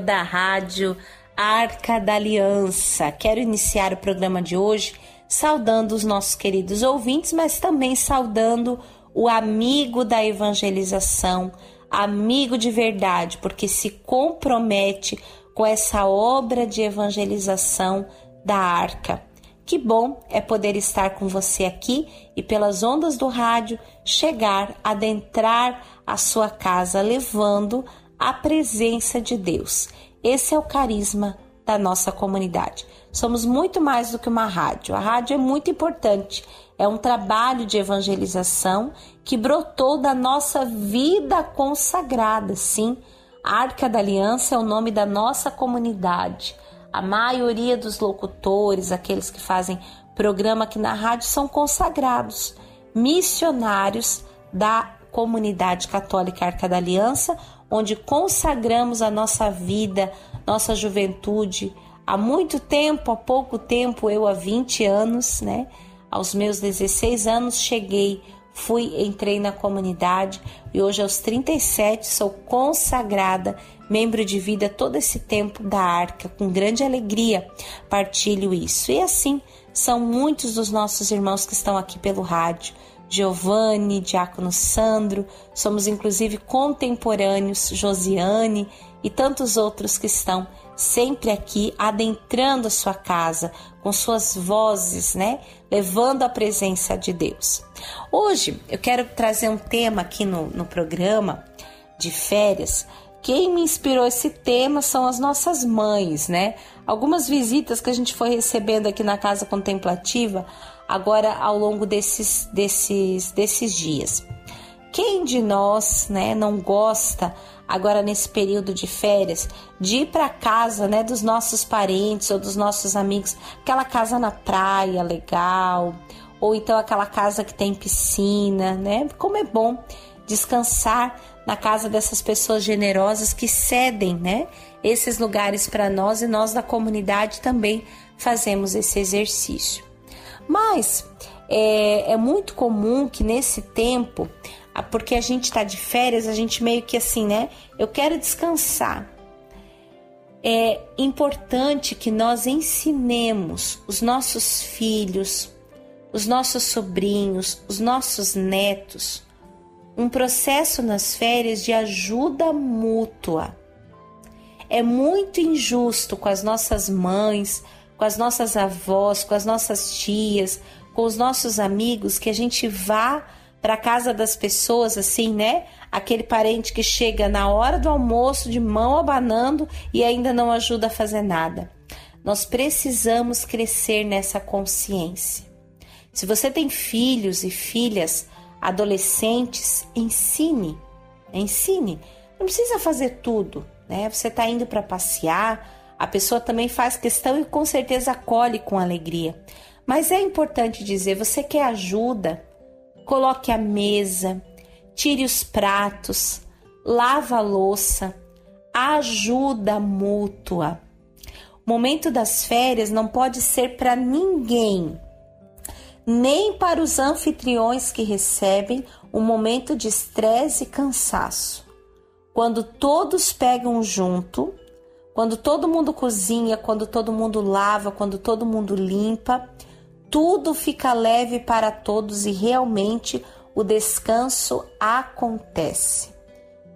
Da rádio Arca da Aliança. Quero iniciar o programa de hoje saudando os nossos queridos ouvintes, mas também saudando o amigo da evangelização, amigo de verdade, porque se compromete com essa obra de evangelização da Arca. Que bom é poder estar com você aqui e pelas ondas do rádio chegar, adentrar a sua casa levando a presença de Deus. Esse é o carisma da nossa comunidade. Somos muito mais do que uma rádio. A rádio é muito importante. É um trabalho de evangelização que brotou da nossa vida consagrada, sim. A Arca da Aliança é o nome da nossa comunidade. A maioria dos locutores, aqueles que fazem programa aqui na rádio, são consagrados, missionários da comunidade católica Arca da Aliança, onde consagramos a nossa vida, nossa juventude. Há muito tempo, há pouco tempo, eu há 20 anos, né? Aos meus 16 anos cheguei, fui, entrei na comunidade e hoje aos 37 sou consagrada, membro de vida todo esse tempo da Arca, com grande alegria partilho isso. E assim são muitos dos nossos irmãos que estão aqui pelo rádio Giovanni, Diácono Sandro, somos inclusive contemporâneos, Josiane e tantos outros que estão sempre aqui adentrando a sua casa com suas vozes, né? Levando a presença de Deus. Hoje eu quero trazer um tema aqui no, no programa de férias. Quem me inspirou esse tema são as nossas mães, né? Algumas visitas que a gente foi recebendo aqui na casa contemplativa agora ao longo desses, desses, desses dias. Quem de nós, né, não gosta agora nesse período de férias de ir para casa, né, dos nossos parentes ou dos nossos amigos, aquela casa na praia legal, ou então aquela casa que tem piscina, né? Como é bom descansar na casa dessas pessoas generosas que cedem, né, esses lugares para nós e nós da comunidade também fazemos esse exercício. Mas é, é muito comum que nesse tempo, porque a gente está de férias, a gente meio que assim, né? Eu quero descansar. É importante que nós ensinemos os nossos filhos, os nossos sobrinhos, os nossos netos, um processo nas férias de ajuda mútua. É muito injusto com as nossas mães, com as nossas avós, com as nossas tias, com os nossos amigos, que a gente vá para casa das pessoas assim, né? Aquele parente que chega na hora do almoço de mão abanando e ainda não ajuda a fazer nada. Nós precisamos crescer nessa consciência. Se você tem filhos e filhas, adolescentes, ensine, ensine. Não precisa fazer tudo, né? Você está indo para passear, a pessoa também faz questão e com certeza acolhe com alegria. Mas é importante dizer: você quer ajuda? Coloque a mesa, tire os pratos, lava a louça, ajuda mútua. O momento das férias não pode ser para ninguém, nem para os anfitriões que recebem um momento de estresse e cansaço. Quando todos pegam junto, quando todo mundo cozinha, quando todo mundo lava, quando todo mundo limpa, tudo fica leve para todos e realmente o descanso acontece.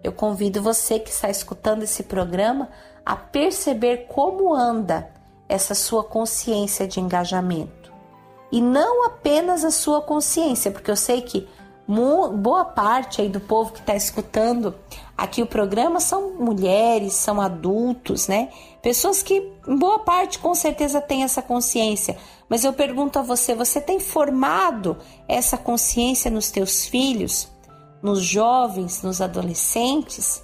Eu convido você que está escutando esse programa a perceber como anda essa sua consciência de engajamento. E não apenas a sua consciência, porque eu sei que boa parte aí do povo que está escutando aqui o programa são mulheres, são adultos, né? Pessoas que, em boa parte, com certeza têm essa consciência. Mas eu pergunto a você: você tem formado essa consciência nos teus filhos, nos jovens, nos adolescentes?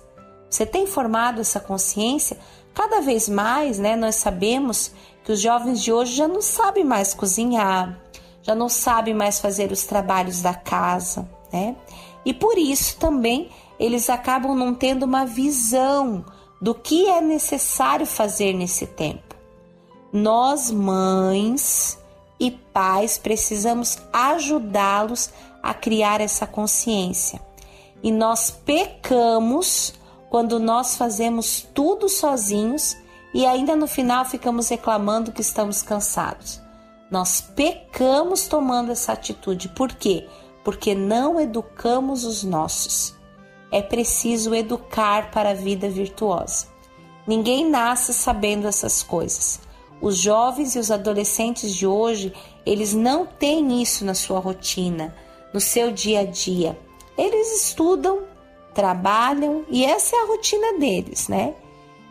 Você tem formado essa consciência? Cada vez mais, né? Nós sabemos que os jovens de hoje já não sabem mais cozinhar, já não sabem mais fazer os trabalhos da casa né? E por isso também eles acabam não tendo uma visão do que é necessário fazer nesse tempo. Nós, mães e pais, precisamos ajudá-los a criar essa consciência. E nós pecamos quando nós fazemos tudo sozinhos e ainda no final ficamos reclamando que estamos cansados. Nós pecamos tomando essa atitude. Por quê? Porque não educamos os nossos. É preciso educar para a vida virtuosa. Ninguém nasce sabendo essas coisas. Os jovens e os adolescentes de hoje, eles não têm isso na sua rotina, no seu dia a dia. Eles estudam, trabalham e essa é a rotina deles, né?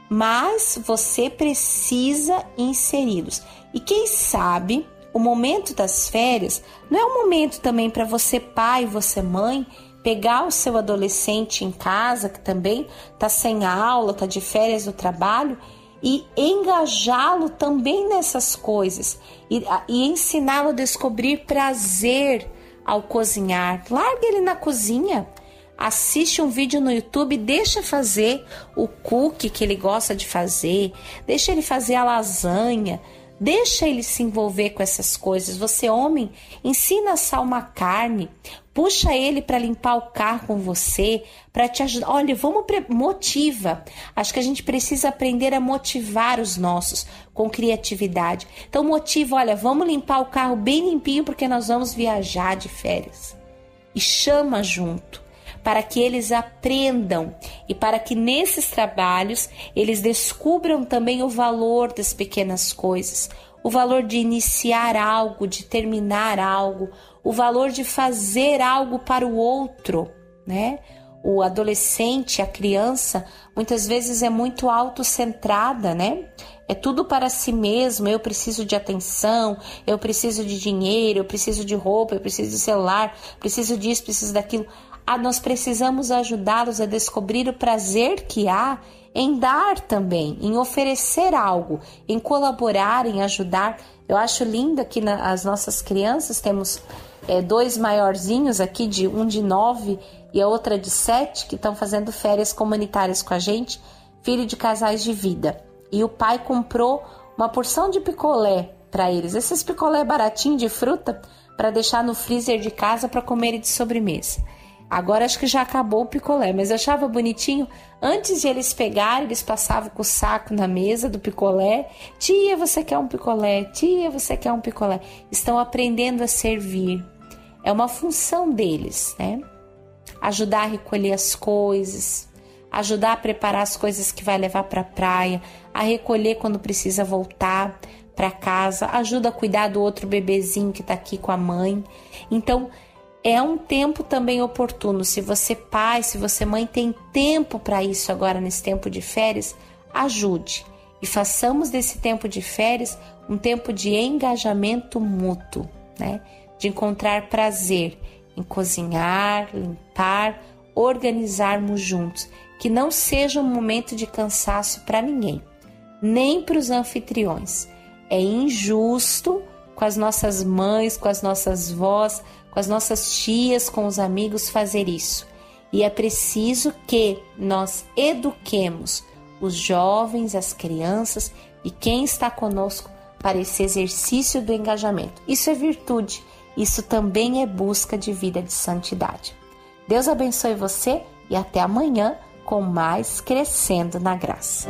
Mas você precisa inseri-los. E quem sabe o momento das férias não é um momento também para você, pai, você, mãe, pegar o seu adolescente em casa, que também está sem aula, está de férias do trabalho, e engajá-lo também nessas coisas e, e ensiná-lo a descobrir prazer ao cozinhar. Larga ele na cozinha. Assiste um vídeo no YouTube, deixa fazer o cookie que ele gosta de fazer, deixa ele fazer a lasanha, Deixa ele se envolver com essas coisas. Você, homem, ensina a assar uma carne, puxa ele para limpar o carro com você, para te ajudar. Olha, vamos motiva. Acho que a gente precisa aprender a motivar os nossos com criatividade. Então motiva, olha, vamos limpar o carro bem limpinho porque nós vamos viajar de férias. E chama junto para que eles aprendam e para que nesses trabalhos eles descubram também o valor das pequenas coisas, o valor de iniciar algo, de terminar algo, o valor de fazer algo para o outro, né? O adolescente, a criança, muitas vezes é muito autocentrada, né? É tudo para si mesmo. Eu preciso de atenção, eu preciso de dinheiro, eu preciso de roupa, eu preciso de celular, preciso disso, preciso daquilo ah, nós precisamos ajudá-los a descobrir o prazer que há em dar também, em oferecer algo, em colaborar, em ajudar. Eu acho lindo que na, as nossas crianças temos é, dois maiorzinhos aqui, de um de nove e a outra de sete, que estão fazendo férias comunitárias com a gente, filho de casais de vida. E o pai comprou uma porção de picolé para eles, esses picolé baratinho de fruta, para deixar no freezer de casa para comer de sobremesa. Agora acho que já acabou o picolé, mas eu achava bonitinho. Antes de eles pegarem, eles passavam com o saco na mesa do picolé. Tia, você quer um picolé? Tia, você quer um picolé? Estão aprendendo a servir. É uma função deles, né? Ajudar a recolher as coisas, ajudar a preparar as coisas que vai levar para a praia, a recolher quando precisa voltar para casa, ajuda a cuidar do outro bebezinho que está aqui com a mãe. Então, é um tempo também oportuno. Se você pai, se você mãe tem tempo para isso agora nesse tempo de férias, ajude e façamos desse tempo de férias um tempo de engajamento mútuo, né? De encontrar prazer em cozinhar, limpar, organizarmos juntos, que não seja um momento de cansaço para ninguém, nem para os anfitriões. É injusto com as nossas mães, com as nossas vós, com as nossas tias, com os amigos fazer isso. E é preciso que nós eduquemos os jovens, as crianças e quem está conosco para esse exercício do engajamento. Isso é virtude, isso também é busca de vida de santidade. Deus abençoe você e até amanhã com mais Crescendo na Graça.